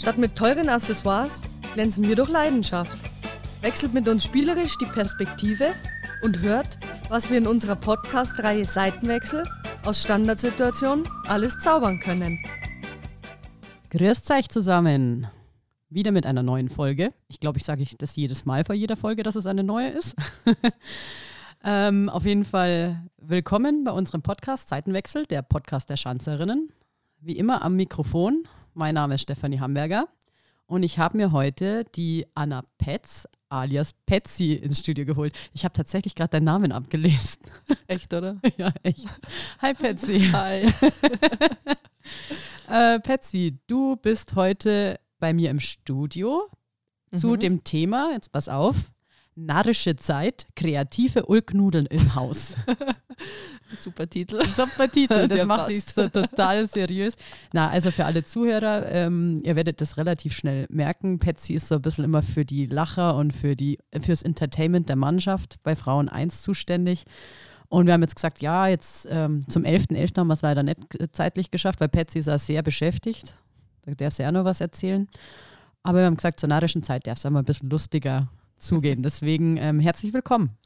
Statt mit teuren Accessoires glänzen wir durch Leidenschaft. Wechselt mit uns spielerisch die Perspektive und hört, was wir in unserer Podcast-Reihe Seitenwechsel aus Standardsituationen alles zaubern können. Grüßt euch zusammen. Wieder mit einer neuen Folge. Ich glaube, ich sage das jedes Mal vor jeder Folge, dass es eine neue ist. ähm, auf jeden Fall willkommen bei unserem Podcast Seitenwechsel, der Podcast der Schanzerinnen. Wie immer am Mikrofon. Mein Name ist Stefanie Hamburger und ich habe mir heute die Anna Petz alias Petsy ins Studio geholt. Ich habe tatsächlich gerade deinen Namen abgelesen. Echt, oder? ja, echt. Hi Petsy. Hi. äh, Petsy, du bist heute bei mir im Studio mhm. zu dem Thema, jetzt pass auf, Narrische Zeit, kreative Ulknudeln im Haus. Super Titel. Super Titel, das macht dich so total seriös. Na, also für alle Zuhörer, ähm, ihr werdet das relativ schnell merken. Patsy ist so ein bisschen immer für die Lacher und für die, fürs Entertainment der Mannschaft bei Frauen 1 zuständig. Und wir haben jetzt gesagt, ja, jetzt ähm, zum 11.11. .11. haben wir es leider nicht zeitlich geschafft, weil Patsy ist auch sehr beschäftigt. Da darf sie auch noch was erzählen. Aber wir haben gesagt, zur narrischen Zeit darf es einmal ein bisschen lustiger zugehen. Deswegen ähm, herzlich willkommen.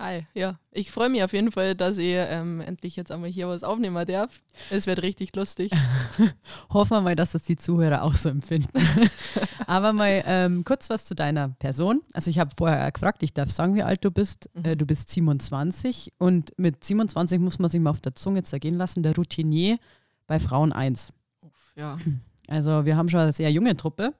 Hi, ja. Ich freue mich auf jeden Fall, dass ich ähm, endlich jetzt einmal hier was aufnehmen darf. Es wird richtig lustig. Hoffen wir mal, dass das die Zuhörer auch so empfinden. Aber mal ähm, kurz was zu deiner Person. Also ich habe vorher gefragt, ich darf sagen, wie alt du bist. Mhm. Äh, du bist 27 und mit 27 muss man sich mal auf der Zunge zergehen lassen, der Routinier bei Frauen 1. Uff, ja. Also wir haben schon eine sehr junge Truppe.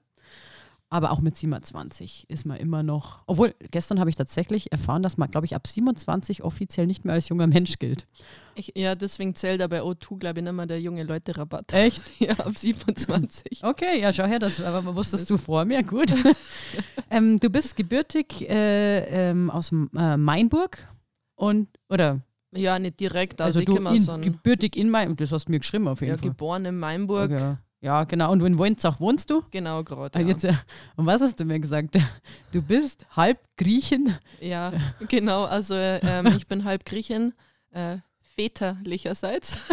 Aber auch mit 27 ist man immer noch. Obwohl, gestern habe ich tatsächlich erfahren, dass man, glaube ich, ab 27 offiziell nicht mehr als junger Mensch gilt. Ich, ja, deswegen zählt aber O2, glaube ich, mehr der junge Leute-Rabatt. Echt? Ja, ab 27. Okay, ja, schau her, das aber wusstest das du vor mir, gut. ähm, du bist gebürtig äh, ähm, aus äh, Mainburg und, oder? Ja, nicht direkt. Also, also du in, gebürtig in Mainburg, das hast du mir geschrieben auf jeden ja, Fall. Ja, geboren in Mainburg. Okay. Ja, genau. Und in Weinzach wohnst du? Genau, gerade. Ah, ja. und was hast du mir gesagt? Du bist halb Griechin? Ja, genau. Also ähm, ich bin halb Griechin, äh, väterlicherseits.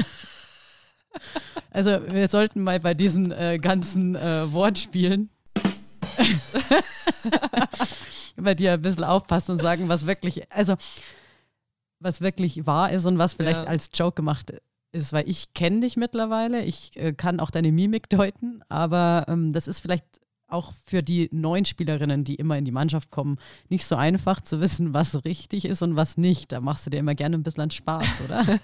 Also wir sollten mal bei diesen äh, ganzen äh, Wortspielen bei dir ein bisschen aufpassen und sagen, was wirklich, also was wirklich wahr ist und was vielleicht ja. als Joke gemacht ist, weil ich kenne dich mittlerweile, ich äh, kann auch deine Mimik deuten, aber ähm, das ist vielleicht auch für die neuen Spielerinnen, die immer in die Mannschaft kommen, nicht so einfach zu wissen, was richtig ist und was nicht. Da machst du dir immer gerne ein bisschen Spaß, oder?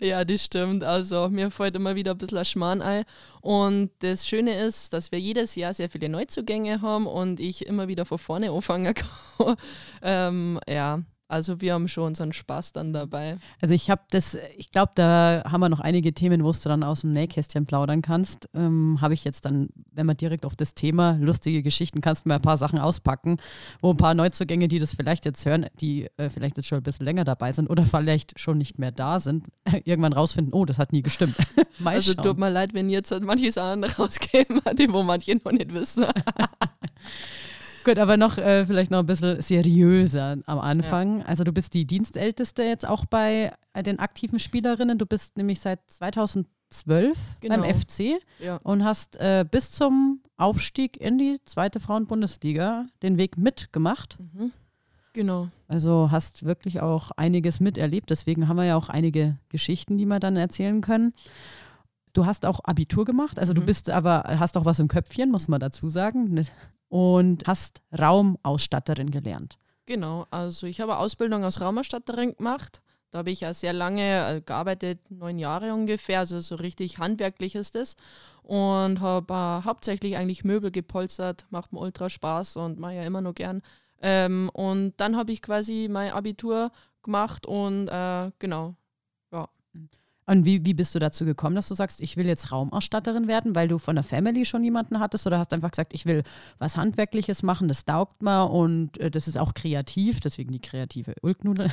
ja, das stimmt. Also mir fällt immer wieder ein bisschen ein. Und das Schöne ist, dass wir jedes Jahr sehr viele Neuzugänge haben und ich immer wieder von vorne anfangen kann. ähm, ja, also wir haben schon unseren Spaß dann dabei. Also ich habe das, ich glaube, da haben wir noch einige Themen, wo du dann aus dem Nähkästchen plaudern kannst. Ähm, habe ich jetzt dann, wenn man direkt auf das Thema lustige Geschichten, kannst du mir ein paar Sachen auspacken, wo ein paar Neuzugänge, die das vielleicht jetzt hören, die äh, vielleicht jetzt schon ein bisschen länger dabei sind oder vielleicht schon nicht mehr da sind, irgendwann rausfinden, oh, das hat nie gestimmt. also tut mir leid, wenn jetzt halt manche Sachen rauskämen, die wo manche noch nicht wissen. Gut, aber noch äh, vielleicht noch ein bisschen seriöser am Anfang. Ja. Also du bist die Dienstälteste jetzt auch bei den aktiven Spielerinnen. Du bist nämlich seit 2012 genau. beim FC ja. und hast äh, bis zum Aufstieg in die zweite Frauenbundesliga den Weg mitgemacht. Mhm. Genau. Also hast wirklich auch einiges miterlebt. Deswegen haben wir ja auch einige Geschichten, die wir dann erzählen können. Du hast auch Abitur gemacht, also mhm. du bist aber, hast auch was im Köpfchen, muss man dazu sagen und hast Raumausstatterin gelernt. Genau, also ich habe Ausbildung als Raumausstatterin gemacht. Da habe ich ja sehr lange äh, gearbeitet, neun Jahre ungefähr, also so richtig handwerklich ist das. Und habe äh, hauptsächlich eigentlich Möbel gepolstert, macht mir ultra Spaß und mache ja immer noch gern. Ähm, und dann habe ich quasi mein Abitur gemacht und äh, genau, ja. Mhm. Und wie, wie bist du dazu gekommen, dass du sagst, ich will jetzt Raumausstatterin werden, weil du von der Family schon jemanden hattest oder hast einfach gesagt, ich will was Handwerkliches machen, das taugt mir und äh, das ist auch kreativ, deswegen die kreative Ulknudel.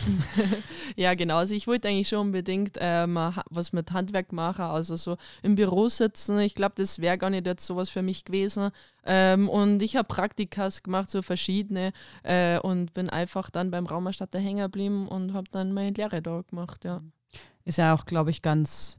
ja, genau. Also ich wollte eigentlich schon unbedingt ähm, was mit Handwerk machen, also so im Büro sitzen. Ich glaube, das wäre gar nicht jetzt sowas für mich gewesen. Ähm, und ich habe Praktikas gemacht, so verschiedene, äh, und bin einfach dann beim Raumausstatter hängen geblieben und habe dann meine Lehre da gemacht, ja. Ist ja auch, glaube ich, ganz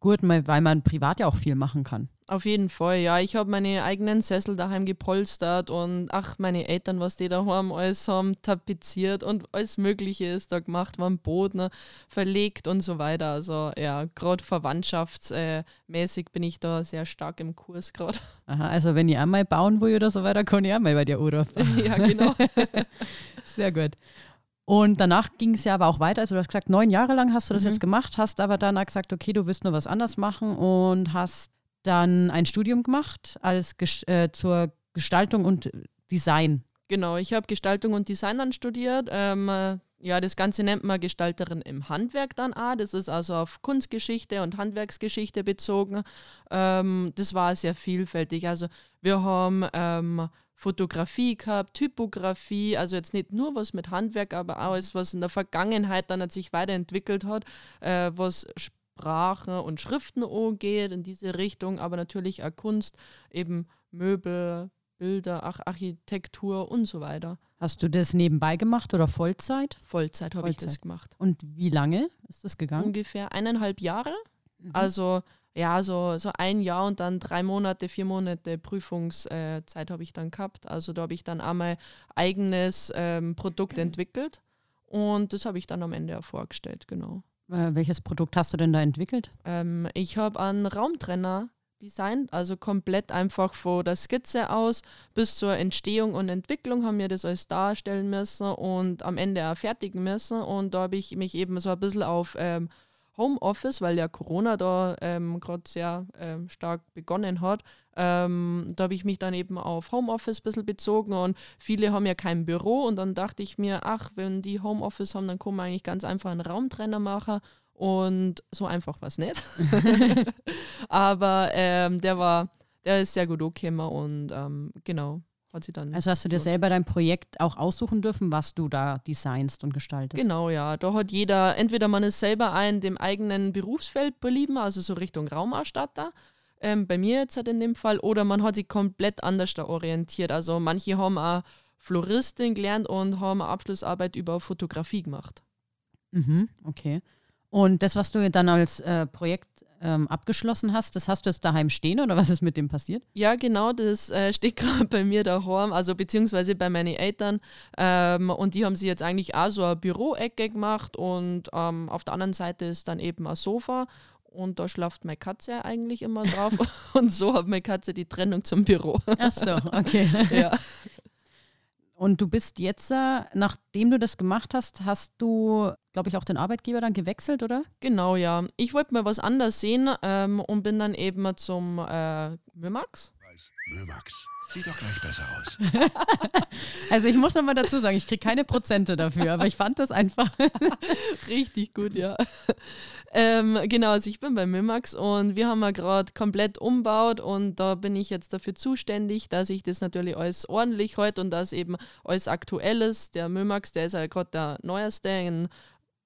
gut, weil man privat ja auch viel machen kann. Auf jeden Fall, ja. Ich habe meine eigenen Sessel daheim gepolstert und ach, meine Eltern, was die daheim alles haben, tapeziert und alles Mögliche ist da gemacht, waren Boden verlegt und so weiter. Also ja, gerade verwandtschaftsmäßig bin ich da sehr stark im Kurs gerade. Aha, also wenn ich einmal bauen will oder so weiter, kann ich auch mal bei dir anrufen. ja, genau. sehr gut. Und danach ging es ja aber auch weiter. Also du hast gesagt, neun Jahre lang hast du das mhm. jetzt gemacht, hast aber danach gesagt, okay, du willst nur was anders machen und hast dann ein Studium gemacht als äh, zur Gestaltung und Design. Genau, ich habe Gestaltung und Design dann studiert. Ähm, äh, ja, das Ganze nennt man Gestalterin im Handwerk dann auch. Das ist also auf Kunstgeschichte und Handwerksgeschichte bezogen. Ähm, das war sehr vielfältig. Also wir haben ähm, Fotografie gehabt, Typografie, also jetzt nicht nur was mit Handwerk, aber auch alles, was in der Vergangenheit dann sich weiterentwickelt hat, äh, was Sprache und Schriften angeht, in diese Richtung, aber natürlich auch Kunst, eben Möbel, Bilder, Ach Architektur und so weiter. Hast du das nebenbei gemacht oder Vollzeit? Vollzeit habe ich das gemacht. Und wie lange ist das gegangen? Ungefähr eineinhalb Jahre. Mhm. Also ja, so, so ein Jahr und dann drei Monate, vier Monate Prüfungszeit habe ich dann gehabt. Also da habe ich dann einmal eigenes ähm, Produkt entwickelt und das habe ich dann am Ende auch vorgestellt, genau. Äh, welches Produkt hast du denn da entwickelt? Ähm, ich habe einen Raumtrenner designt, also komplett einfach von der Skizze aus bis zur Entstehung und Entwicklung haben wir das alles darstellen müssen und am Ende auch fertigen müssen. Und da habe ich mich eben so ein bisschen auf ähm, Homeoffice, weil ja Corona da ähm, gerade sehr ähm, stark begonnen hat. Ähm, da habe ich mich dann eben auf Homeoffice ein bisschen bezogen und viele haben ja kein Büro und dann dachte ich mir, ach, wenn die Homeoffice haben, dann kann man eigentlich ganz einfach einen Raumtrenner machen und so einfach war es nicht. Aber ähm, der war, der ist sehr gut angekommen und ähm, genau hat sie dann. Also hast du dir selber dein Projekt auch aussuchen dürfen, was du da designst und gestaltest? Genau, ja. Da hat jeder, entweder man ist selber ein dem eigenen Berufsfeld belieben, also so Richtung Raumausstatter. Ähm, bei mir jetzt halt in dem Fall, oder man hat sich komplett anders da orientiert. Also manche haben auch Floristin gelernt und haben eine Abschlussarbeit über Fotografie gemacht. Mhm, okay. Und das, was du dann als äh, Projekt ähm, abgeschlossen hast, das hast du jetzt daheim stehen oder was ist mit dem passiert? Ja, genau, das äh, steht gerade bei mir daheim, also beziehungsweise bei meinen Eltern. Ähm, und die haben sich jetzt eigentlich auch so eine Büroecke gemacht und ähm, auf der anderen Seite ist dann eben ein Sofa und da schlaft meine Katze eigentlich immer drauf. und so hat meine Katze die Trennung zum Büro. Ach so, okay. ja. Und du bist jetzt, äh, nachdem du das gemacht hast, hast du, glaube ich, auch den Arbeitgeber dann gewechselt, oder? Genau, ja. Ich wollte mal was anderes sehen ähm, und bin dann eben zum äh, Mömax. Mömax. Sieht doch gleich besser aus. also ich muss nochmal dazu sagen, ich kriege keine Prozente dafür, aber ich fand das einfach richtig gut, ja. Ähm, genau, also ich bin bei Mimax und wir haben ja gerade komplett umbaut und da bin ich jetzt dafür zuständig, dass ich das natürlich alles ordentlich halte und dass eben alles aktuell ist. Der Mimax, der ist ja gerade der neueste in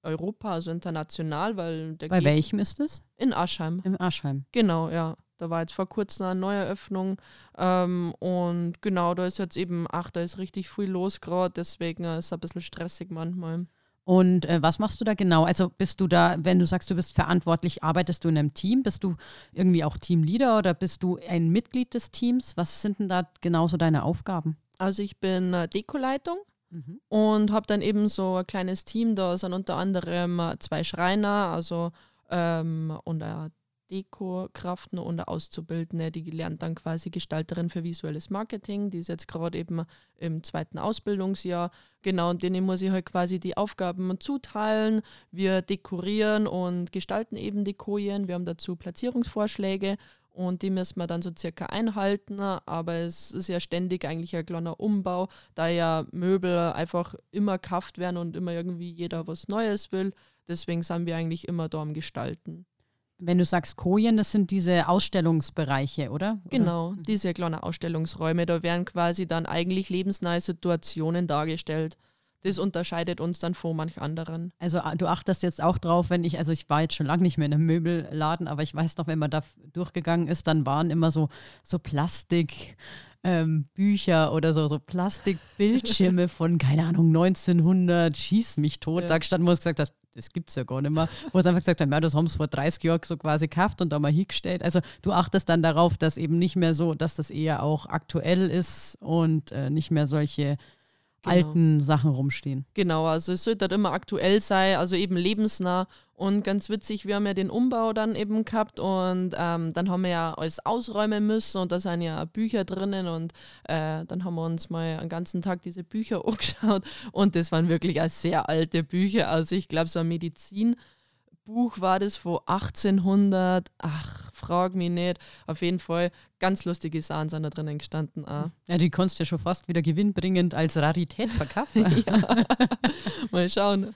Europa, also international, weil der Bei welchem ist es? In Aschheim. In Aschheim. Genau, ja. Da war jetzt vor kurzem eine Neueröffnung ähm, und genau, da ist jetzt eben, ach, da ist richtig viel los gerade, deswegen ist es ein bisschen stressig manchmal. Und äh, was machst du da genau? Also bist du da, wenn du sagst, du bist verantwortlich, arbeitest du in einem Team? Bist du irgendwie auch Teamleader oder bist du ein Mitglied des Teams? Was sind denn da genauso deine Aufgaben? Also ich bin äh, Dekoleitung mhm. und habe dann eben so ein kleines Team. Da sind unter anderem äh, zwei Schreiner, also ähm, und ein Deko-Kraften und Auszubildende, die lernt dann quasi Gestalterin für visuelles Marketing. Die ist jetzt gerade eben im zweiten Ausbildungsjahr. Genau, und denen muss ich halt quasi die Aufgaben zuteilen. Wir dekorieren und gestalten eben Dekoien. Wir haben dazu Platzierungsvorschläge und die müssen wir dann so circa einhalten. Aber es ist ja ständig eigentlich ein kleiner Umbau, da ja Möbel einfach immer kauft werden und immer irgendwie jeder was Neues will. Deswegen sind wir eigentlich immer da am Gestalten. Wenn du sagst Kojen, das sind diese Ausstellungsbereiche, oder? Genau, oder? diese kleinen Ausstellungsräume, da werden quasi dann eigentlich lebensnahe Situationen dargestellt. Das unterscheidet uns dann von manch anderen. Also ah, du achtest jetzt auch drauf, wenn ich, also ich war jetzt schon lange nicht mehr in einem Möbelladen, aber ich weiß noch, wenn man da durchgegangen ist, dann waren immer so, so Plastik. Ähm, Bücher oder so, so Plastikbildschirme von, keine Ahnung, 1900, schieß mich tot. Ja. Da stand, wo du gesagt hast, das gibt es ja gar nicht mehr, wo es einfach gesagt haben, ja, das haben sie vor 30 Jahren so quasi gekauft und da mal hingestellt. Also du achtest dann darauf, dass eben nicht mehr so, dass das eher auch aktuell ist und äh, nicht mehr solche genau. alten Sachen rumstehen. Genau, also es sollte halt immer aktuell sein, also eben lebensnah. Und ganz witzig, wir haben ja den Umbau dann eben gehabt und ähm, dann haben wir ja alles ausräumen müssen und da sind ja Bücher drinnen und äh, dann haben wir uns mal einen ganzen Tag diese Bücher angeschaut und das waren wirklich auch sehr alte Bücher. Also ich glaube, so ein Medizin. Buch war das von 1800, ach, frag mich nicht. Auf jeden Fall ganz lustige Sachen sind da drinnen gestanden. Auch. Ja, die konntest du ja schon fast wieder gewinnbringend als Rarität verkaufen. ja. Mal schauen.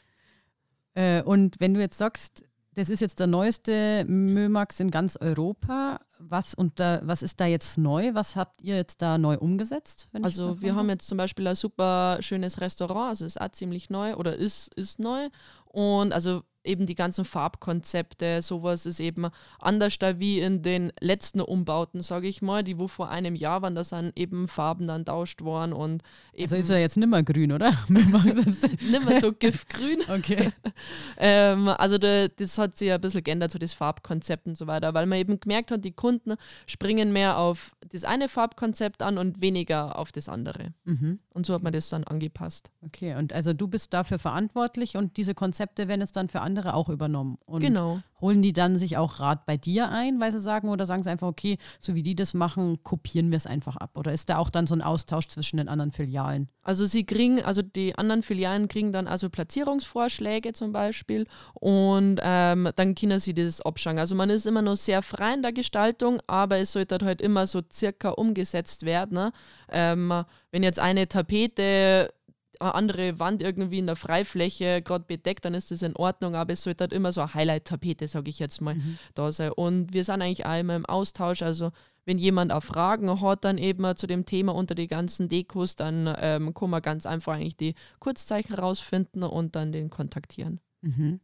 Äh, und wenn du jetzt sagst, das ist jetzt der neueste Mömax in ganz Europa. Was, und da, was ist da jetzt neu? Was habt ihr jetzt da neu umgesetzt? also wir haben jetzt zum Beispiel ein super schönes Restaurant, also ist auch ziemlich neu oder ist, ist neu. Und also eben die ganzen Farbkonzepte, sowas ist eben anders da wie in den letzten Umbauten, sage ich mal, die wo vor einem Jahr waren, da sind eben Farben dann tauscht worden und Also ist er jetzt nimmer grün, oder? nimmer so giftgrün. Okay. ähm, also da, das hat sich ein bisschen geändert, so das Farbkonzept und so weiter, weil man eben gemerkt hat, die Kunden springen mehr auf das eine Farbkonzept an und weniger auf das andere. Mhm. Und so hat man das dann angepasst. Okay, und also du bist dafür verantwortlich und diese Konzepte werden jetzt dann für andere auch übernommen. Und genau. holen die dann sich auch Rat bei dir ein, weil sie sagen, oder sagen sie einfach, okay, so wie die das machen, kopieren wir es einfach ab? Oder ist da auch dann so ein Austausch zwischen den anderen Filialen? Also sie kriegen, also die anderen Filialen kriegen dann also Platzierungsvorschläge zum Beispiel und ähm, dann können sie das abschauen. Also man ist immer noch sehr frei in der Gestaltung, aber es sollte halt immer so circa umgesetzt werden. Ne? Ähm, wenn jetzt eine Tapete andere Wand irgendwie in der Freifläche gerade bedeckt, dann ist das in Ordnung, aber es sollte halt immer so eine Highlight-Tapete, sage ich jetzt mal, mhm. da sein. Und wir sind eigentlich auch immer im Austausch, also wenn jemand auch Fragen hat, dann eben zu dem Thema unter die ganzen Dekos, dann ähm, kann man ganz einfach eigentlich die Kurzzeichen rausfinden und dann den kontaktieren. Mhm.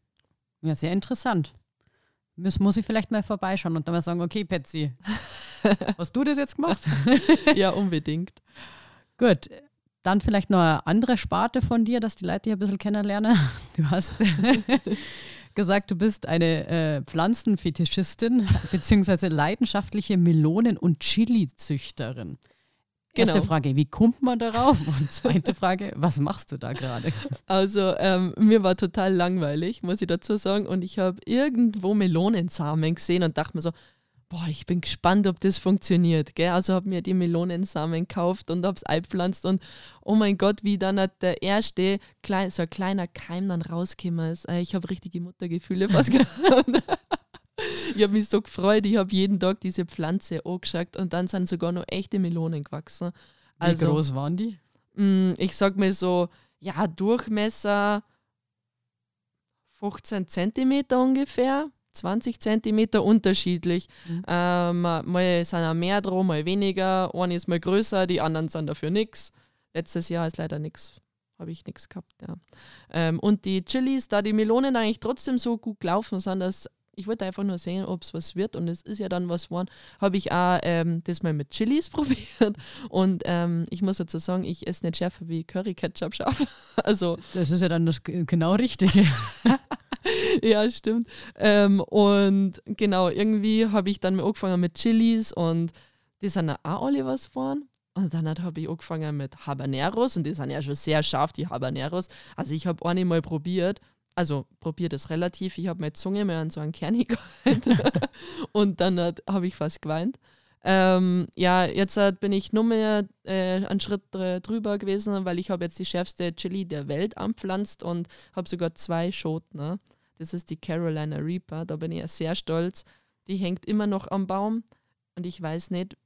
Ja, sehr interessant. Muss, muss ich vielleicht mal vorbeischauen und dann mal sagen, okay, Patsy, hast du das jetzt gemacht? ja, unbedingt. Gut, dann vielleicht noch eine andere Sparte von dir, dass die Leute dich ein bisschen kennenlernen. Du hast gesagt, du bist eine äh, Pflanzenfetischistin beziehungsweise leidenschaftliche Melonen- und Chili-Züchterin. Erste genau. Frage, wie kommt man darauf? Und zweite Frage, was machst du da gerade? Also ähm, mir war total langweilig, muss ich dazu sagen. Und ich habe irgendwo Melonensamen gesehen und dachte mir so, boah, ich bin gespannt, ob das funktioniert. Gell? Also habe mir die Melonensamen gekauft und habe es eingepflanzt und oh mein Gott, wie dann hat der erste, klein, so ein kleiner Keim dann rausgekommen ist. Äh, ich habe richtige Muttergefühle fast gehabt. ich habe mich so gefreut, ich habe jeden Tag diese Pflanze angeschaut und dann sind sogar noch echte Melonen gewachsen. Also, wie groß waren die? Mh, mm, ich sag mir so, ja, Durchmesser 15 Zentimeter ungefähr. 20 Zentimeter unterschiedlich. Mhm. Ähm, mal sind auch mehr drum, mal weniger. Eine ist mal größer, die anderen sind dafür nichts. Letztes Jahr ist leider nichts. Habe ich nichts gehabt, ja. Ähm, und die Chilis, da die Melonen eigentlich trotzdem so gut gelaufen sind, dass ich wollte einfach nur sehen, ob es was wird und es ist ja dann was geworden, habe ich auch ähm, das mal mit Chilis probiert und ähm, ich muss dazu sagen, ich esse nicht schärfer wie Curry-Ketchup scharf. also das ist ja dann das genau Richtige. ja, stimmt. Ähm, und genau, irgendwie habe ich dann angefangen mit Chilis und die sind auch alle was geworden. Und dann habe ich angefangen mit Habaneros und die sind ja schon sehr scharf, die Habaneros. Also ich habe eine mal probiert, also probiert es relativ, ich habe meine Zunge mehr an so einen Kern gehalten und dann habe ich fast geweint. Ähm, ja, jetzt äh, bin ich nur mehr äh, einen Schritt drüber gewesen, weil ich habe jetzt die schärfste Chili der Welt anpflanzt und habe sogar zwei Schoten. Ne? Das ist die Carolina Reaper. Da bin ich sehr stolz. Die hängt immer noch am Baum und ich weiß nicht,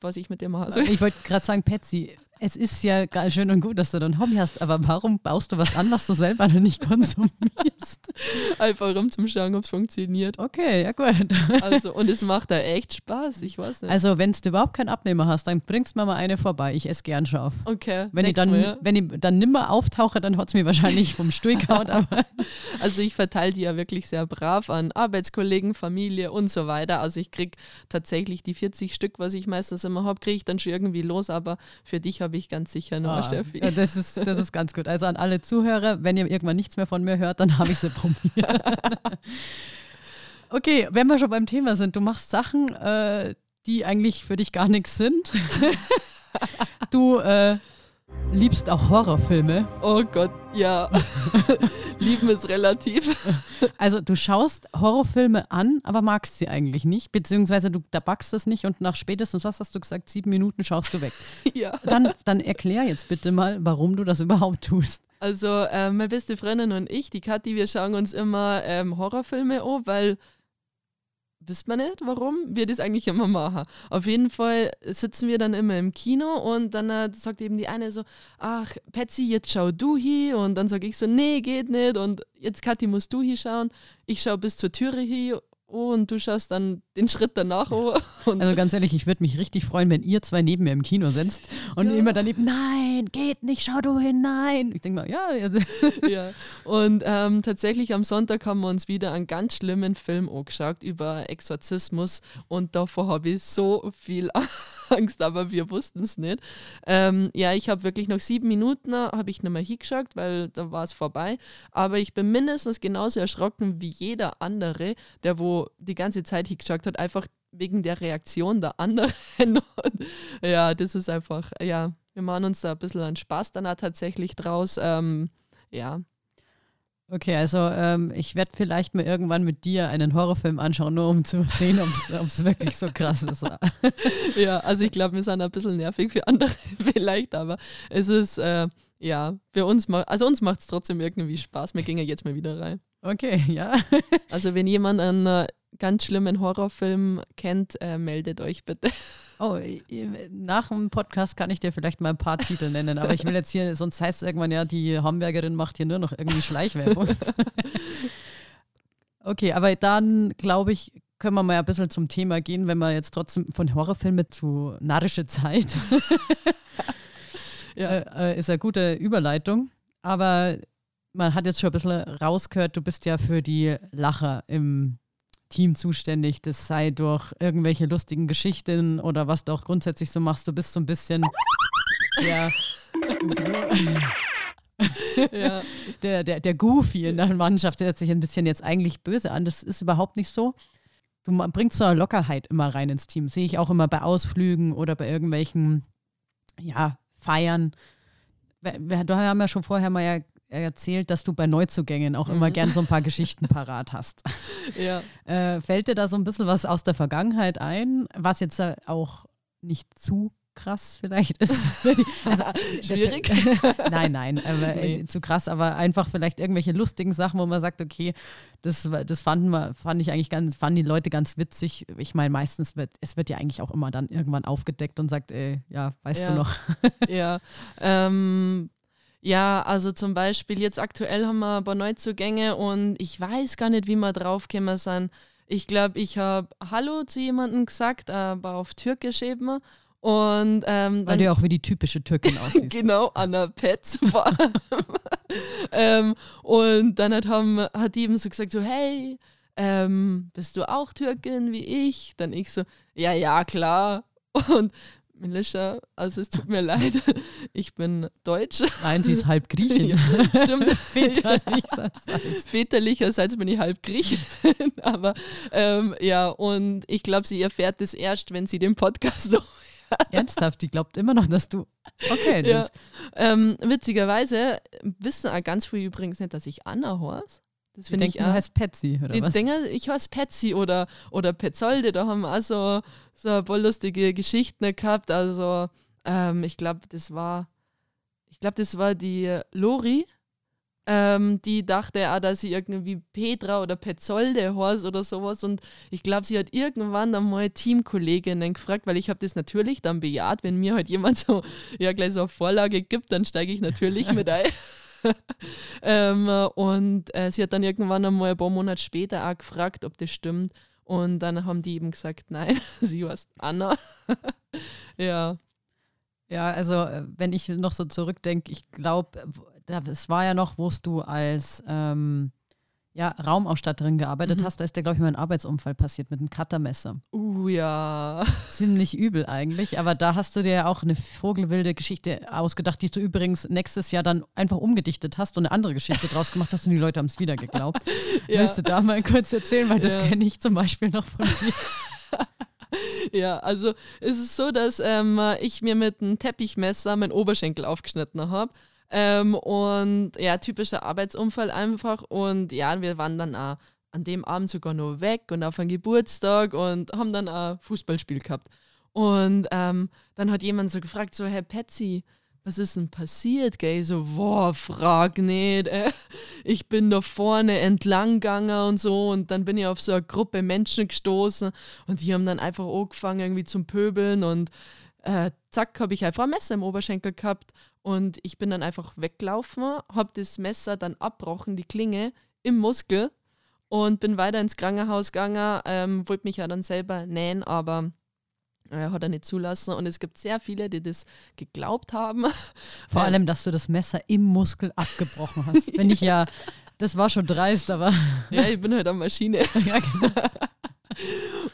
was ich mit dem mache. Ich wollte gerade sagen, Patsy, es ist ja schön und gut, dass du ein Hobby hast, aber warum baust du was an, was du selber noch nicht konsumierst? Einfach um zu schauen, ob es funktioniert. Okay, ja gut. Also, und es macht da echt Spaß, ich weiß nicht. Also, wenn du überhaupt keinen Abnehmer hast, dann bringst du mir mal eine vorbei. Ich esse gern scharf. Okay. Wenn ich, dann, mal, ja. wenn ich dann nimmer auftauche, dann hat es mir wahrscheinlich vom Stuhl gehauen. aber also, ich verteile die ja wirklich sehr brav an Arbeitskollegen, Familie und so weiter. Also, ich kriege tatsächlich die 40 Stück, was ich meistens immer habe, kriege ich dann schon irgendwie los, aber für dich habe ich ganz sicher noch, Ah, Steffi. ja, das, ist, das ist ganz gut. Also an alle Zuhörer, wenn ihr irgendwann nichts mehr von mir hört, dann habe ich sie probiert. okay, wenn wir schon beim Thema sind, du machst Sachen, äh, die eigentlich für dich gar nichts sind. du äh, liebst auch Horrorfilme. Oh Gott, ja. Lieben ist relativ. Also du schaust Horrorfilme an, aber magst sie eigentlich nicht, beziehungsweise du da backst es nicht und nach spätestens, was hast du gesagt, sieben Minuten schaust du weg. ja. Dann, dann erklär jetzt bitte mal, warum du das überhaupt tust. Also äh, meine beste Freundin und ich, die Kathi, wir schauen uns immer ähm, Horrorfilme an, weil wisst man nicht, warum wir das eigentlich immer machen. Auf jeden Fall sitzen wir dann immer im Kino und dann äh, sagt eben die eine so, ach Patsy, jetzt schau du hier und dann sage ich so, nee, geht nicht und jetzt Kathi musst du hier schauen. Ich schaue bis zur Türe hier und du schaust dann den Schritt danach an. Und Also ganz ehrlich, ich würde mich richtig freuen, wenn ihr zwei neben mir im Kino sitzt und Ja. immer daneben, nein, geht nicht, schau du hin, nein. Ich denke mal, ja, also, ja. Und ähm, tatsächlich am Sonntag haben wir uns wieder einen ganz schlimmen Film angeschaut über Exorzismus und davor habe ich so viel Angst, aber wir wussten es nicht. Ähm, ja, ich habe wirklich noch sieben Minuten habe ich nicht mehr hingeschaut, weil da war es vorbei. Aber ich bin mindestens genauso erschrocken wie jeder andere, der wo die ganze Zeit hingeschaut hat, einfach wegen der Reaktion der anderen. Und, ja, das ist einfach, ja, wir machen uns da ein bisschen einen Spaß dann auch tatsächlich draus. Ähm, ja, okay, also ähm, ich werde vielleicht mal irgendwann mit dir einen Horrorfilm anschauen, nur um zu sehen, ob es wirklich so krass ist. ja, also ich glaube, wir sind ein bisschen nervig für andere vielleicht, aber es ist, äh, ja, für uns, ma also uns macht es trotzdem irgendwie Spaß. Wir gehen ja jetzt mal wieder rein. Okay, ja. Also wenn jemand einen äh, ganz schlimmen Horrorfilm kennt, äh, meldet euch bitte. Oh, nach dem Podcast kann ich dir vielleicht mal ein paar Titel nennen, aber ich will jetzt hier, sonst heißt es irgendwann ja, die Hamburgerin macht hier nur noch irgendwie Schleichwerbung. okay, aber dann glaube ich, können wir mal ein bisschen zum Thema gehen, wenn wir jetzt trotzdem von Horrorfilmen zu narrische Zeit. Ja. äh, äh, ist eine gute Überleitung. Aber man hat jetzt schon ein bisschen rausgehört, du bist ja für die Lacher im Team zuständig. Das sei durch irgendwelche lustigen Geschichten oder was du auch grundsätzlich so machst. Du bist so ein bisschen ja, ja. der, der, der Goofy in der Mannschaft. Der hört sich ein bisschen jetzt eigentlich böse an. Das ist überhaupt nicht so. Du bringst so eine Lockerheit immer rein ins Team. Sehe ich auch immer bei Ausflügen oder bei irgendwelchen ja, Feiern. Wir, wir haben ja schon vorher mal ja erzählt, dass du bei Neuzugängen auch immer Mhm. gern so ein paar Geschichten parat hast. ja. Äh, fällt dir da so ein bisschen was aus der Vergangenheit ein, was jetzt äh, auch nicht zu krass vielleicht ist? also, das- Schwierig? nein, nein, aber, äh, Nee. zu krass, aber einfach vielleicht irgendwelche lustigen Sachen, wo man sagt, okay, das, das fanden wir, fand ich eigentlich ganz, fanden die Leute ganz witzig. Ich meine, meistens wird, es wird ja eigentlich auch immer dann irgendwann aufgedeckt und sagt, ey, ja, weißt Ja. du noch. ja. Ähm, ja, also zum Beispiel jetzt aktuell haben wir ein paar Neuzugänge und ich weiß gar nicht, wie wir draufgekommen sind. Ich glaube, ich habe Hallo zu jemandem gesagt, aber auf Türkisch eben. Und ähm, Weil du ja auch wie die typische Türkin aussiehst. Genau, Anna Petz allem. ähm, und dann hat, haben, hat die eben so gesagt, so, hey, ähm, bist du auch Türkin wie ich? Dann ich so, ja, ja, klar. Und Melissa, also es tut mir leid, ich bin Deutsch. Nein, sie ist halb Griechin. Ja, stimmt. Väterlicherseits. Väterlicherseits bin ich halb Griechin. Aber ähm, ja, und ich glaube, sie erfährt es erst, wenn sie den Podcast so Ernsthaft, die glaubt immer noch, dass du. Okay, Ja. Ähm, witzigerweise wissen auch ganz viele übrigens nicht, dass ich Anna heiße. Das finde ich denken, du heißt Patsy, oder Die was? denken, ich heiße Patsy oder, oder Petzolde, da haben wir auch so, so ein paar lustige Geschichten gehabt. Also, ähm, ich glaube, das war, ich glaube, das war die Lori, ähm, die dachte auch, dass sie irgendwie Petra oder Petzolde heißt oder sowas. Und ich glaube, sie hat irgendwann einmal Teamkolleginnen gefragt, weil ich habe das natürlich dann bejaht, wenn mir halt jemand so, ja, gleich so eine Vorlage gibt, dann steige ich natürlich mit ein. ähm, und äh, sie hat dann irgendwann einmal ein paar Monate später auch gefragt, ob das stimmt. Und dann haben die eben gesagt, nein, sie heißt Anna. ja. Ja, also äh, wenn ich noch so zurückdenke, ich glaube, es war ja noch, wo du als ähm, ja, Raumausstatterin gearbeitet Mhm. hast, da ist dir, glaube ich, mal ein Arbeitsunfall passiert mit einem Cuttermesser. Uh, ja. Ziemlich übel eigentlich, aber da hast du dir ja auch eine vogelwilde Geschichte ausgedacht, die du übrigens nächstes Jahr dann einfach umgedichtet hast und eine andere Geschichte draus gemacht hast und die Leute haben es wieder geglaubt. Ja. Willst du da mal kurz erzählen, weil das Ja. kenne ich zum Beispiel noch von dir. Ja, also es ist so, dass ähm, ich mir mit einem Teppichmesser meinen Oberschenkel aufgeschnitten habe. Ähm, und ja, typischer Arbeitsunfall einfach. Und ja, wir waren dann auch an dem Abend sogar noch weg und auf einen Geburtstag und haben dann ein Fußballspiel gehabt. Und ähm, dann hat jemand so gefragt, so, Herr Patsy, was ist denn passiert, gell? Ich so, boah, frag nicht, äh. Ich bin da vorne entlang gegangen und so und dann bin ich auf so eine Gruppe Menschen gestoßen und die haben dann einfach angefangen irgendwie zum Pöbeln und äh, zack, habe ich einfach ein Messer im Oberschenkel gehabt und ich bin dann einfach weggelaufen, habe das Messer dann abbrochen, die Klinge, im Muskel und bin weiter ins Krankenhaus gegangen, ähm, wollte mich ja dann selber nähen, aber äh, hat er nicht zulassen und es gibt sehr viele, die das geglaubt haben. Vor Ja. allem, dass du das Messer im Muskel abgebrochen hast. Finde ich ja, das war schon dreist, aber Ja, ich bin halt eine Maschine. ja, genau.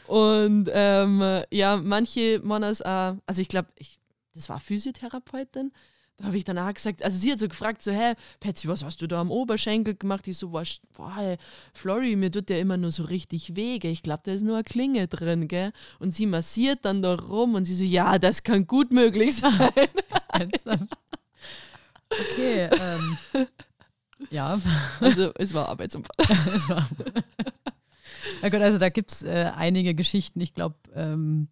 Und ähm, ja, manche machen es auch, also ich glaube, ich, das war Physiotherapeutin. Da habe ich dann auch gesagt, also sie hat so gefragt, so, hä, Patsy, was hast du da am Oberschenkel gemacht? Ich so, was, boah, hey, Flori, mir tut der immer nur so richtig weh, gell? Ich glaube, da ist nur eine Klinge drin, gell? Und sie massiert dann da rum und sie so, ja, das kann gut möglich sein. Okay, ähm, ja. Also es war Arbeitsunfall. Es war- Na gut, also da gibt es äh, einige Geschichten. Ich glaube, ähm,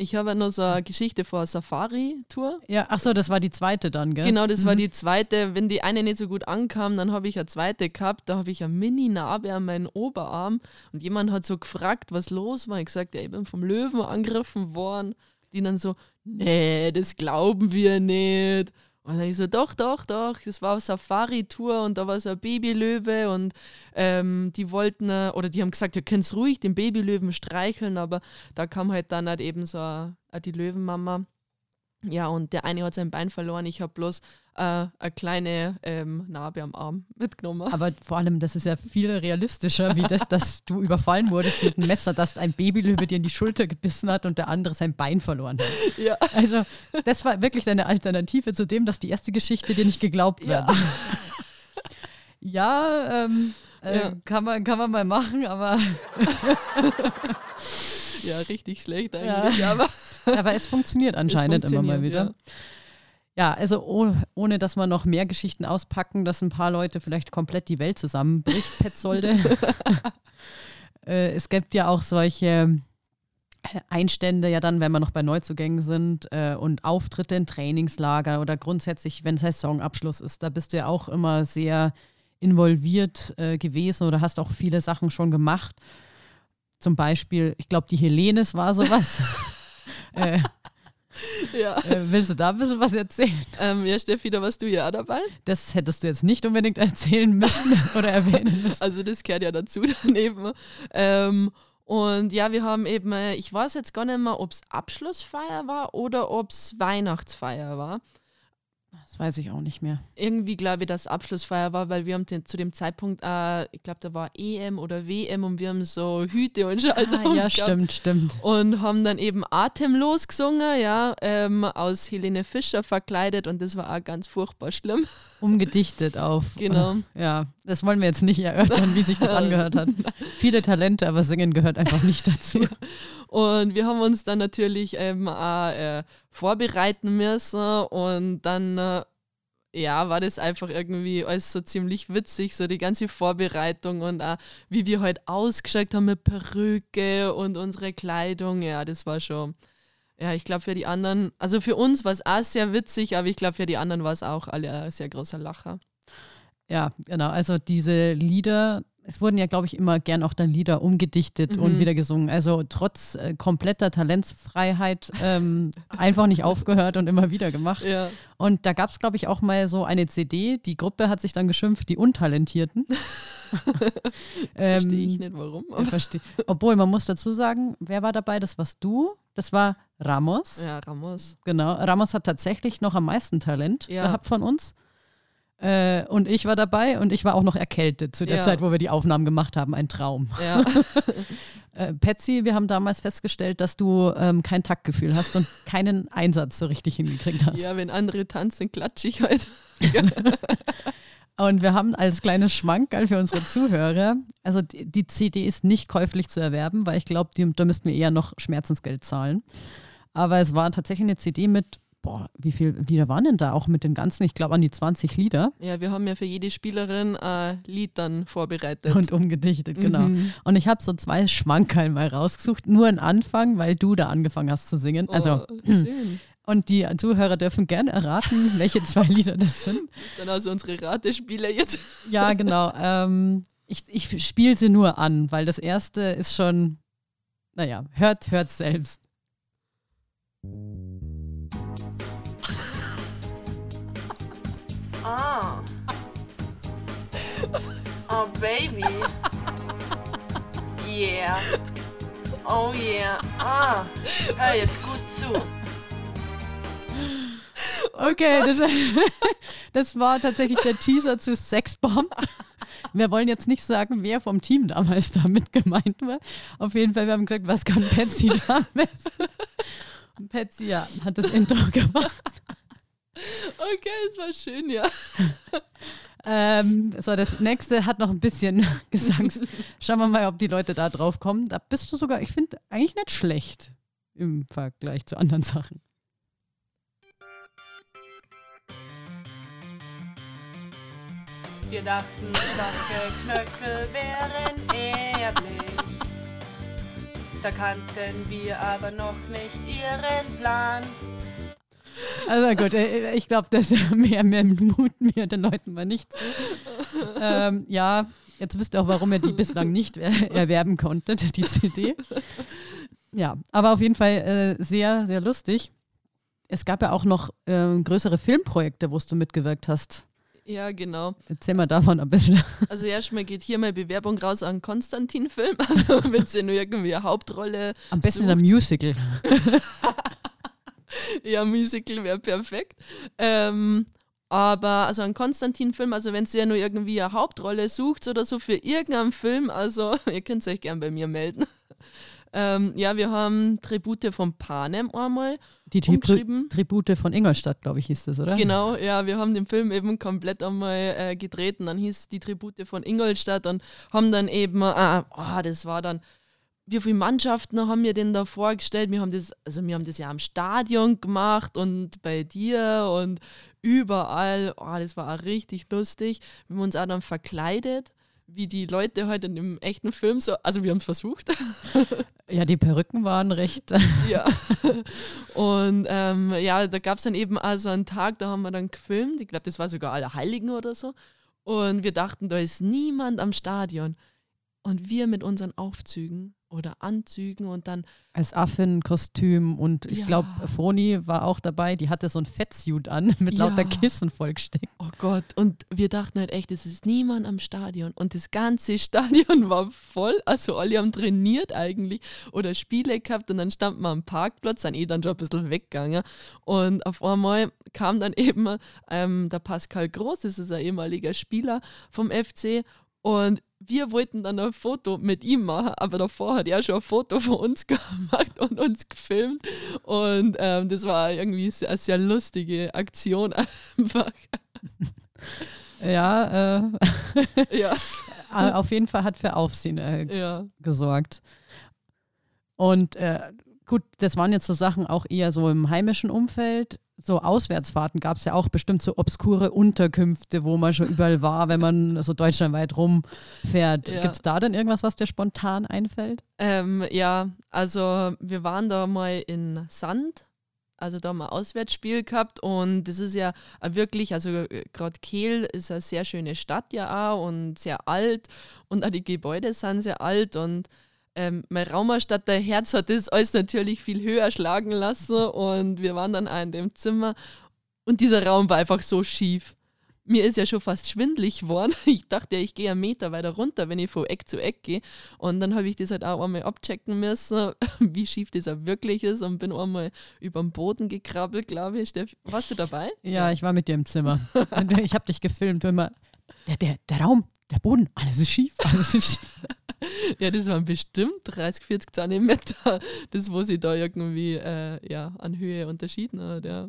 Ich habe noch so eine Geschichte vor Safari-Tour. ja, ach so, das war die zweite dann, gell? Genau, das war Mhm. die zweite. Wenn die eine nicht so gut ankam, dann habe ich eine zweite gehabt. Da habe ich eine Mini-Narbe an meinen Oberarm und jemand hat so gefragt, was los war. Ich gesagt, ja, ich bin vom Löwen angegriffen worden. Die dann so, nee, das glauben wir nicht. Und dann ich so, doch, doch, doch, das war eine Safari-Tour und da war so ein Babylöwe und ähm, die wollten, äh, oder die haben gesagt, ihr könnt ruhig den Babylöwen streicheln, aber da kam halt dann halt eben so äh, die Löwenmama. Ja, und der eine hat sein Bein verloren. Ich habe bloß äh, eine kleine ähm, Narbe am Arm mitgenommen. Aber vor allem, das ist ja viel realistischer, wie das, dass du überfallen wurdest mit einem Messer, dass ein Babylöwe dir in die Schulter gebissen hat und der andere sein Bein verloren hat. Ja. Also, das war wirklich deine Alternative zu dem, dass die erste Geschichte dir nicht geglaubt wird. Ja. Ja, ähm, äh, Ja. Kann, man, kann man mal machen, aber, ja, richtig schlecht eigentlich. Aber aber es funktioniert anscheinend immer mal funktioniert, wieder. Ja, also oh, ohne dass wir noch mehr Geschichten auspacken, dass ein paar Leute vielleicht komplett die Welt zusammenbricht, Petsolde. äh, es gibt ja auch solche äh, Einstände, ja dann, wenn wir noch bei Neuzugängen sind äh, und Auftritte in Trainingslager oder grundsätzlich, wenn Saisonabschluss ist, da bist du ja auch immer sehr involviert äh, gewesen oder hast auch viele Sachen schon gemacht. Zum Beispiel, ich glaube, die Helenes war sowas. äh, ja. äh, willst du da ein bisschen was erzählen? Ähm, ja, Steffi, da warst du ja auch dabei. Das hättest du jetzt nicht unbedingt erzählen müssen oder erwähnen müssen. Also das gehört ja dazu daneben. Ähm, und ja, wir haben eben, äh, ich weiß jetzt gar nicht mehr, ob es Abschlussfeier war oder ob es Weihnachtsfeier war. Das weiß ich auch nicht mehr. Irgendwie glaube ich, dass Abschlussfeier war, weil wir haben den, zu dem Zeitpunkt, äh, ich glaube, da war EM oder WM und wir haben so Hüte und Schals Ah, ja, stimmt, stimmt. und haben dann eben atemlos gesungen, ja, ähm, aus Helene Fischer verkleidet und das war auch ganz furchtbar schlimm. Umgedichtet auf. Genau. Ja, das wollen wir jetzt nicht erörtern, wie sich das angehört hat. Viele Talente, aber Singen gehört einfach nicht dazu. Und wir haben uns dann natürlich eben auch äh, vorbereiten müssen und dann äh, ja, war das einfach irgendwie alles so ziemlich witzig, so die ganze Vorbereitung und auch wie wir halt ausgeschaut haben mit Perücke und unsere Kleidung, ja, das war schon, ja, ich glaube für die anderen, also für uns war es auch sehr witzig, aber ich glaube für die anderen war es auch alle ein sehr großer Lacher. Ja, genau. Also diese Lieder, es wurden ja, glaube ich, immer gern auch dann Lieder umgedichtet und Mhm. wieder gesungen. Also trotz äh, kompletter Talentsfreiheit ähm, einfach nicht aufgehört und immer wieder gemacht. Ja. Und da gab es, glaube ich, auch mal so eine CD. Die Gruppe hat sich dann geschimpft, die Untalentierten. ähm, Verstehe ich nicht warum. ja, versteh- Obwohl, man muss dazu sagen, wer war dabei? Das warst du. Das war Ramos. Ja, Ramos. Genau. Ramos hat tatsächlich noch am meisten Talent Ja. gehabt von uns. Äh, und ich war dabei und ich war auch noch erkältet zu der Ja. Zeit, wo wir die Aufnahmen gemacht haben. Ein Traum. Ja. Äh, Patsy, wir haben damals festgestellt, dass du ähm, kein Taktgefühl hast und keinen Einsatz so richtig hingekriegt hast. ja, wenn andere tanzen, klatsche ich halt. Und wir haben als kleines Schmankerl für unsere Zuhörer, also die, die CD ist nicht käuflich zu erwerben, weil ich glaube, da müssten wir eher noch Schmerzensgeld zahlen. Aber es war tatsächlich eine CD mit, boah, wie viele Lieder waren denn da? Auch mit den ganzen, ich glaube an die 20 Lieder Ja, wir haben ja für jede Spielerin ein Lied dann vorbereitet. und umgedichtet, genau. Mhm. Und ich habe so zwei Schmankerl mal rausgesucht, nur einen Anfang, weil du da angefangen hast zu singen. Also, oh, schön. und die Zuhörer dürfen gerne erraten, welche zwei Lieder das sind. Das sind also unsere Ratespiele jetzt. Ja, genau. Ähm, ich ich spiele sie nur an, weil das erste ist schon, naja, hört, hört selbst. Ah. Oh, baby. Yeah. Oh, yeah. Ah. Hör jetzt gut zu. Okay, das, das war tatsächlich der Teaser zu Sexbomb. Wir wollen jetzt nicht sagen, wer vom Team damals damit gemeint war. Auf jeden Fall, wir haben gesagt, was kann Patsy damit? Und Patsy, ja, hat das Intro gemacht. Okay, es war schön, ja. Ähm, so, das nächste hat noch ein bisschen Gesangs. Schauen wir mal, ob die Leute da drauf kommen. Da bist du sogar, ich finde, eigentlich nicht schlecht im Vergleich zu anderen Sachen. Wir dachten, starke Knöchel wären erblich. Da kannten wir aber noch nicht ihren Plan. Also gut, äh, ich glaube, das mehr, mehr muten wir den Leuten mal nicht zu. Ähm, ja, jetzt wisst ihr auch, warum ihr die bislang nicht er erwerben konntet, die CD. Ja, aber auf jeden Fall äh, sehr, sehr lustig. Es gab ja auch noch äh, größere Filmprojekte, wo du mitgewirkt hast. Ja, genau. Erzähl mal davon ein bisschen. Also erstmal geht hier mal Bewerbung raus an Konstantin-Film. Also wenn sie nur irgendwie eine Hauptrolle Am besten in einem sucht. Musical. Ja, Musical wäre perfekt. Ähm, aber also ein Konstantin-Film, also wenn ihr nur irgendwie eine Hauptrolle sucht oder so für irgendeinen Film, also ihr könnt euch gern bei mir melden. Ähm, ja, wir haben Tribute von Panem einmal Die Tri. Tribute von Ingolstadt, glaube ich, hieß das, oder? Genau, ja, wir haben den Film eben komplett einmal äh, gedreht und dann hieß die Tribute von Ingolstadt und haben dann eben, äh, oh, das war dann, wie viele Mannschaften haben wir denn da vorgestellt? Wir haben das, also wir haben das ja am Stadion gemacht und bei dir und überall, oh, das war auch richtig lustig. Wir haben uns auch dann verkleidet, wie die Leute heute in dem echten Film so, also wir haben es versucht. Ja, die Perücken waren recht. Ja. Und ähm, ja, da gab es dann eben also einen Tag, da haben wir dann gefilmt. Ich glaube, das war sogar Allerheiligen oder so. Und wir dachten, da ist niemand am Stadion. Und wir mit unseren Aufzügen oder Anzügen und dann, Als Affenkostüm und ich Ja. glaube, Froni war auch dabei, die hatte so ein Fettsuit an mit Ja. lauter Kissen vollgesteckt. oh Gott, und wir dachten halt echt, es ist niemand am Stadion. Und das ganze Stadion war voll. Also alle haben trainiert eigentlich oder Spiele gehabt und dann standen wir am Parkplatz, sind eh dann schon ein bisschen weggegangen. Und auf einmal kam dann eben ähm, der Pascal Groß, das ist ein ehemaliger Spieler vom FC. Und wir wollten dann ein Foto mit ihm machen, aber davor hat er schon ein Foto von uns gemacht und uns gefilmt. Und ähm, das war irgendwie eine sehr lustige Aktion einfach. Ja, äh, Ja, auf jeden Fall hat für Aufsehen äh, ja. gesorgt. Und äh, gut, das waren jetzt so Sachen auch eher so im heimischen Umfeld. So Auswärtsfahrten gab es ja auch bestimmt so obskure Unterkünfte, wo man schon überall war, wenn man so deutschlandweit rumfährt. Ja. Gibt es da denn irgendwas, was dir spontan einfällt? Ähm, ja, also wir waren da mal in Sand, also da haben wir ein Auswärtsspiel gehabt und das ist ja wirklich, also gerade Kehl ist eine sehr schöne Stadt ja auch und sehr alt und auch die Gebäude sind sehr alt und ähm, mein der Herz hat das alles natürlich viel höher schlagen lassen und wir waren dann auch in dem Zimmer und dieser Raum war einfach so schief. mir ist ja schon fast schwindlig geworden. Ich dachte ja, ich gehe einen Meter weiter runter, wenn ich von Eck zu Eck gehe. Und dann habe ich das halt auch einmal abchecken müssen, wie schief das auch wirklich ist und bin einmal über den Boden gekrabbelt, glaube ich. Steff, warst du dabei? Ja, ich war mit dir im Zimmer. ich habe dich gefilmt, immer, der, der, der Raum, der Boden, alles ist schief, alles ist schief. ja, das waren bestimmt 30, 40 Zentimeter, das, wo sie da irgendwie äh, ja, an Höhe unterschieden hat. Ja.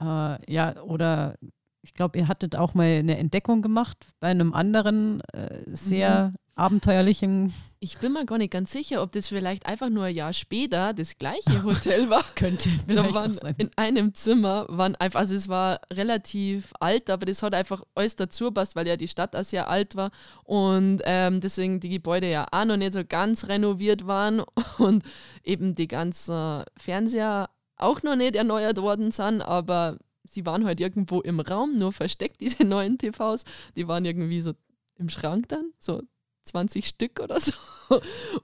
Äh, ja, oder ich glaube, ihr hattet auch mal eine Entdeckung gemacht bei einem anderen äh, sehr mhm. abenteuerlichen. Ich bin mir gar nicht ganz sicher, ob das vielleicht einfach nur ein Jahr später das gleiche Hotel war. Könnte da waren sein. In einem Zimmer waren einfach, also es war relativ alt, aber das hat einfach alles dazu passt, weil ja die Stadt auch sehr alt war und ähm, deswegen die Gebäude ja auch noch nicht so ganz renoviert waren und eben die ganzen Fernseher auch noch nicht erneuert worden sind, aber sie waren halt irgendwo im Raum, nur versteckt, diese neuen TVs. Die waren irgendwie so im Schrank dann, so 20 Stück oder so.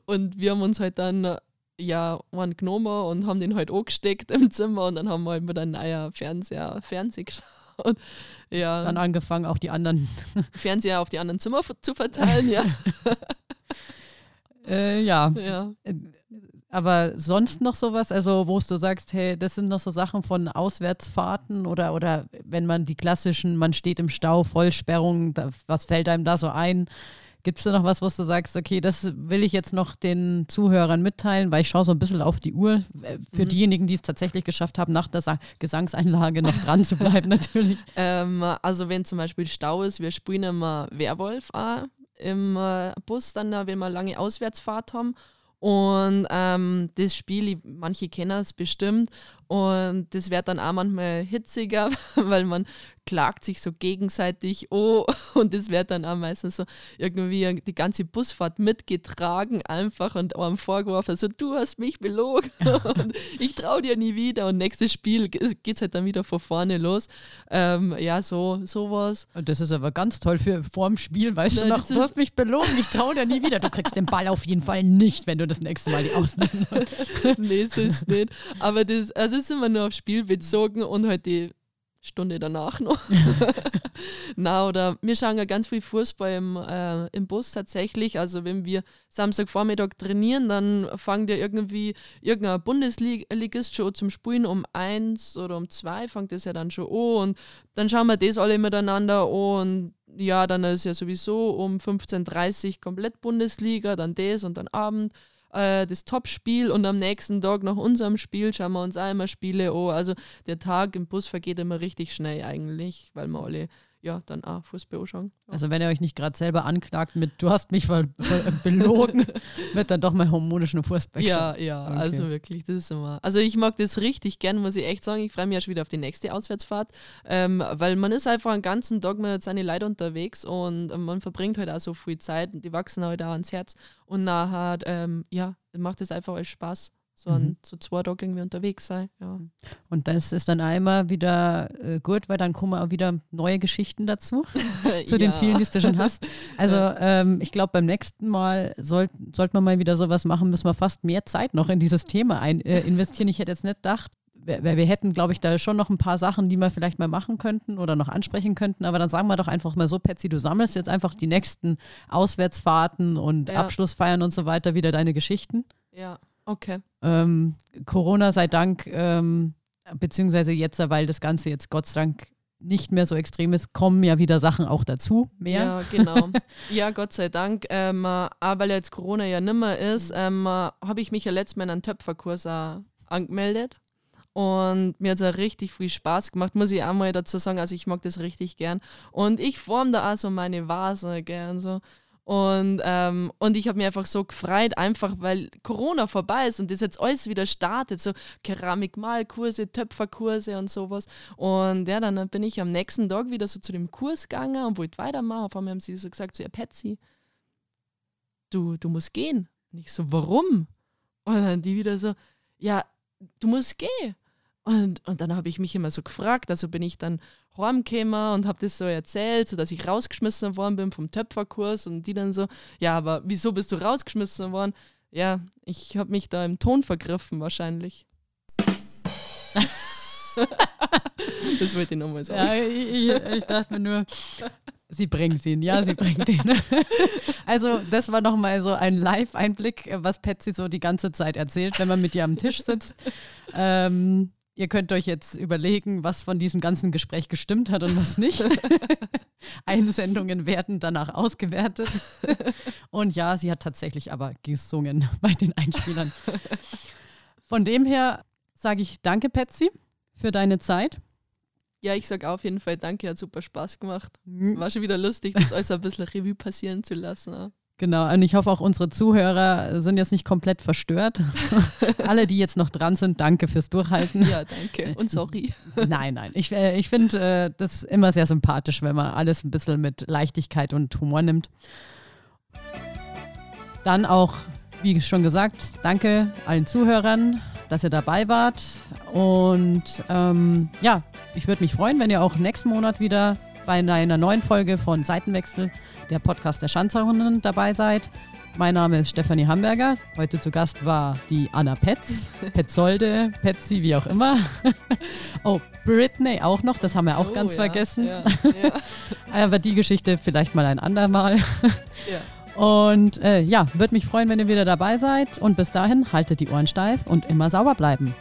Und wir haben uns halt dann ja einen genommen und haben den halt angesteckt im Zimmer und dann haben wir halt mit einem neuen Fernseher Fernsehen geschaut. Ja. Dann angefangen, auch die anderen Fernseher auf die anderen Zimmer zu verteilen, ja. äh, ja. ja. Äh, aber sonst noch sowas, also wo du sagst, hey, das sind noch so Sachen von Auswärtsfahrten oder, oder wenn man die klassischen, man steht im Stau, Vollsperrung, da, was fällt einem da so ein? Gibt es da noch was, wo du sagst, okay, das will ich jetzt noch den Zuhörern mitteilen, weil ich schaue so ein bisschen auf die Uhr. Äh, für mhm. diejenigen, die es tatsächlich geschafft haben, nach der Gesangseinlage noch dran zu bleiben, natürlich. Ähm, also wenn zum Beispiel Stau ist, wir spielen immer Werwolf auch im äh, Bus, dann, wenn wir lange Auswärtsfahrt haben. Und ähm, das Spiel, manche kennen es bestimmt, und das wird dann auch manchmal hitziger, weil man klagt sich so gegenseitig oh und das wird dann auch meistens so irgendwie die ganze Busfahrt mitgetragen einfach und einem vorgeworfen, also du hast mich belogen und ich traue dir nie wieder und nächstes Spiel geht es halt dann wieder von vorne los. Ähm, ja, so sowas. Und das ist aber ganz toll für vorm Spiel, weißt Nein, du noch, du hast mich belogen, ich traue dir nie wieder. Du kriegst den Ball auf jeden Fall nicht, wenn du das nächste Mal die ausnimmst. nee, so ist es nicht. Aber das, also ist immer nur aufs Spiel bezogen und halt die Stunde danach noch. Na, oder wir schauen ja ganz viel Fußball im, äh, im Bus tatsächlich. Also wenn wir Samstagvormittag trainieren, dann fangt ja irgendwie irgendein Bundesligist schon zum Spielen um eins oder um zwei, fängt das ja dann schon an. Und dann schauen wir das alle miteinander an. Und ja, dann ist ja sowieso um 15.30 Uhr komplett Bundesliga, dann das und dann Abend äh, das Top-Spiel und am nächsten Tag nach unserem Spiel schauen wir uns einmal Spiele an. Also der Tag im Bus vergeht immer richtig schnell eigentlich, weil wir alle ja, dann auch Fußball anschauen. Ja. Also wenn ihr euch nicht gerade selber anklagt mit, du hast mich ver belogen, wird dann doch mal harmonischen Fußball Ja, ja, okay. also wirklich, das ist immer. Also ich mag das richtig gern, muss ich echt sagen. Ich freue mich ja schon wieder auf die nächste Auswärtsfahrt, ähm, weil man ist einfach einen ganzen Tag mit seinen Leuten unterwegs und man verbringt halt auch so viel Zeit und die wachsen halt auch ans Herz und nachher, ähm, ja, macht es einfach Spaß so an mhm. so zwei Tage irgendwie unterwegs sein. Ja. Und das ist dann einmal wieder äh, gut, weil dann kommen auch wieder neue Geschichten dazu, zu ja. den vielen, die du schon hast. Also ähm, ich glaube, beim nächsten Mal sollte sollt man mal wieder sowas machen, müssen wir fast mehr Zeit noch in dieses Thema ein, äh, investieren. Ich hätte jetzt nicht gedacht, wir, wir hätten, glaube ich, da schon noch ein paar Sachen, die wir vielleicht mal machen könnten oder noch ansprechen könnten. Aber dann sagen wir doch einfach mal so, Patsy, du sammelst jetzt einfach die nächsten Auswärtsfahrten und ja. Abschlussfeiern und so weiter wieder deine Geschichten. Ja. Okay. Ähm, Corona sei Dank, ähm, beziehungsweise jetzt, weil das Ganze jetzt Gott sei Dank nicht mehr so extrem ist, kommen ja wieder Sachen auch dazu, mehr. Ja, genau. ja, Gott sei Dank. Ähm, aber weil jetzt Corona ja nimmer ist, ähm, habe ich mich ja letztes Mal in einen Töpferkurs angemeldet. Und mir hat es richtig viel Spaß gemacht, muss ich auch mal dazu sagen. Also ich mag das richtig gern. Und ich forme da auch so meine Vase gern. So. Und, ähm, und ich habe mich einfach so gefreut, einfach weil Corona vorbei ist und das jetzt alles wieder startet, so Keramikmalkurse, Töpferkurse und sowas. Und ja, dann bin ich am nächsten Tag wieder so zu dem Kurs gegangen und wollte weitermachen. Auf einmal haben sie so gesagt so, ihr Patsy, du, du musst gehen. Und ich so, warum? Und dann die wieder so, ja, du musst gehen. Und, und dann habe ich mich immer so gefragt, also bin ich dann heimgekommen und habe das so erzählt, so dass ich rausgeschmissen worden bin vom Töpferkurs und die dann so, ja, aber wieso bist du rausgeschmissen worden? Ja, ich habe mich da im Ton vergriffen wahrscheinlich. das wollte ich nochmal sagen. Ja, ich, ich, dachte mir nur, sie bringt ihn, ja, sie bringt ihn. Also das war nochmal so ein Live-Einblick, was Patsy so die ganze Zeit erzählt, wenn man mit ihr am Tisch sitzt. Ähm, ihr könnt euch jetzt überlegen, was von diesem ganzen Gespräch gestimmt hat und was nicht. Einsendungen werden danach ausgewertet. Und ja, sie hat tatsächlich aber gesungen bei den Einspielern. Von dem her sage ich danke, Patsy, für deine Zeit. Ja, ich sage auf jeden Fall danke, hat super Spaß gemacht. War schon wieder lustig, das alles ein bisschen Revue passieren zu lassen. Genau, und ich hoffe auch unsere Zuhörer sind jetzt nicht komplett verstört. Alle, die jetzt noch dran sind, danke fürs Durchhalten. Ja, danke und sorry. Nein, nein, ich, äh, ich finde äh, das immer sehr sympathisch, wenn man alles ein bisschen mit Leichtigkeit und Humor nimmt. Dann auch, wie schon gesagt, danke allen Zuhörern dass ihr dabei wart. Und ähm, ja, ich würde mich freuen, wenn ihr auch nächsten Monat wieder bei einer neuen Folge von Seitenwechsel, der Podcast der Schanzerinnen, dabei seid. Mein Name ist Stefanie Hamburger. Heute zu Gast war die Anna Petz, Petzolde, Petzi, wie auch immer. oh, Britney auch noch, das haben wir auch oh, ganz ja, vergessen. Ja, ja. Aber die Geschichte vielleicht mal ein andermal. Und äh, ja, würde mich freuen, wenn ihr wieder dabei seid. Und bis dahin haltet die Ohren steif und immer sauber bleiben.